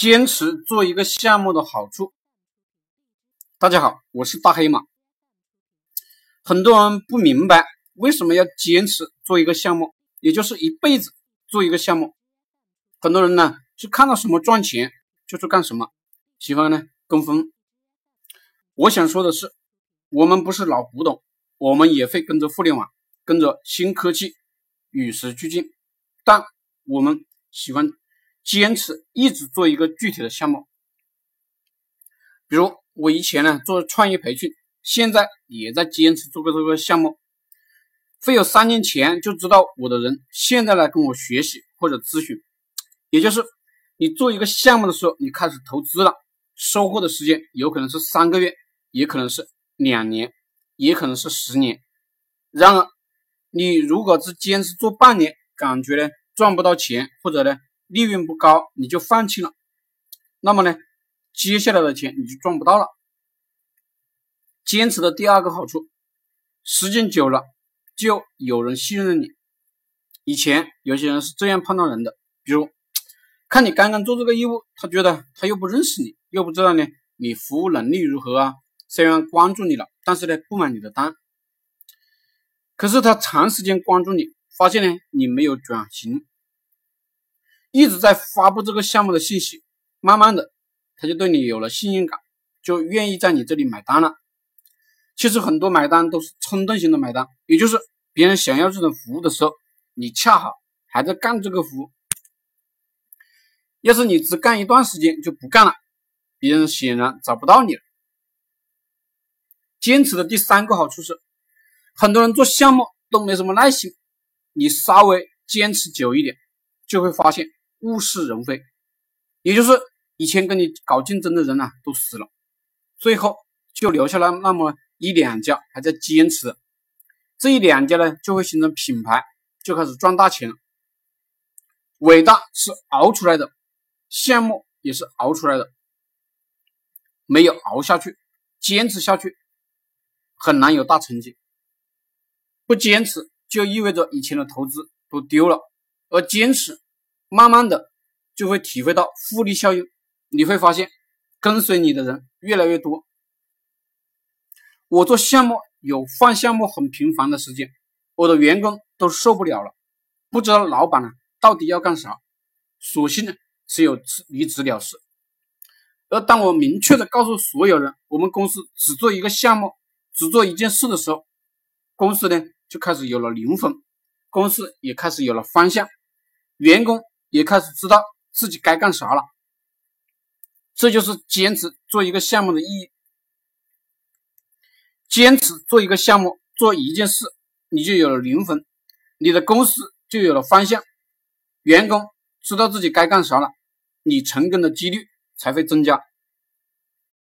坚持做一个项目的好处。大家好，我是大黑马。很多人不明白为什么要坚持做一个项目，也就是一辈子做一个项目。很多人呢是看到什么赚钱就去干什么，喜欢呢跟风。我想说的是，我们不是老古董，我们也会跟着互联网，跟着新科技与时俱进，但我们喜欢。坚持一直做一个具体的项目，比如我以前呢做创业培训，现在也在坚持做个这个项目。会有三年前就知道我的人，现在来跟我学习或者咨询，也就是你做一个项目的时候，你开始投资了，收获的时间有可能是三个月，也可能是两年，也可能是十年。然而，你如果是坚持做半年，感觉呢赚不到钱，或者呢？利润不高，你就放弃了，那么呢，接下来的钱你就赚不到了。坚持的第二个好处，时间久了就有人信任你。以前有些人是这样判断人的，比如看你刚刚做这个业务，他觉得他又不认识你，又不知道呢你服务能力如何啊，虽然关注你了，但是呢不买你的单。可是他长时间关注你，发现呢你没有转型。一直在发布这个项目的信息，慢慢的他就对你有了信任感，就愿意在你这里买单了。其实很多买单都是冲动型的买单，也就是别人想要这种服务的时候，你恰好还在干这个服务。要是你只干一段时间就不干了，别人显然找不到你了。坚持的第三个好处是，很多人做项目都没什么耐心，你稍微坚持久一点，就会发现。物是人非，也就是以前跟你搞竞争的人呢都死了，最后就留下了那么一两家还在坚持，这一两家呢就会形成品牌，就开始赚大钱了。伟大是熬出来的，项目也是熬出来的，没有熬下去，坚持下去很难有大成绩。不坚持就意味着以前的投资都丢了，而坚持。慢慢的就会体会到复利效应，你会发现跟随你的人越来越多。我做项目有换项目很频繁的时间，我的员工都受不了了，不知道老板呢到底要干啥，索性呢只有离职了事。而当我明确的告诉所有人，我们公司只做一个项目，只做一件事的时候，公司呢就开始有了灵魂，公司也开始有了方向，员工。也开始知道自己该干啥了，这就是坚持做一个项目的意义。坚持做一个项目，做一件事，你就有了灵魂，你的公司就有了方向，员工知道自己该干啥了，你成功的几率才会增加。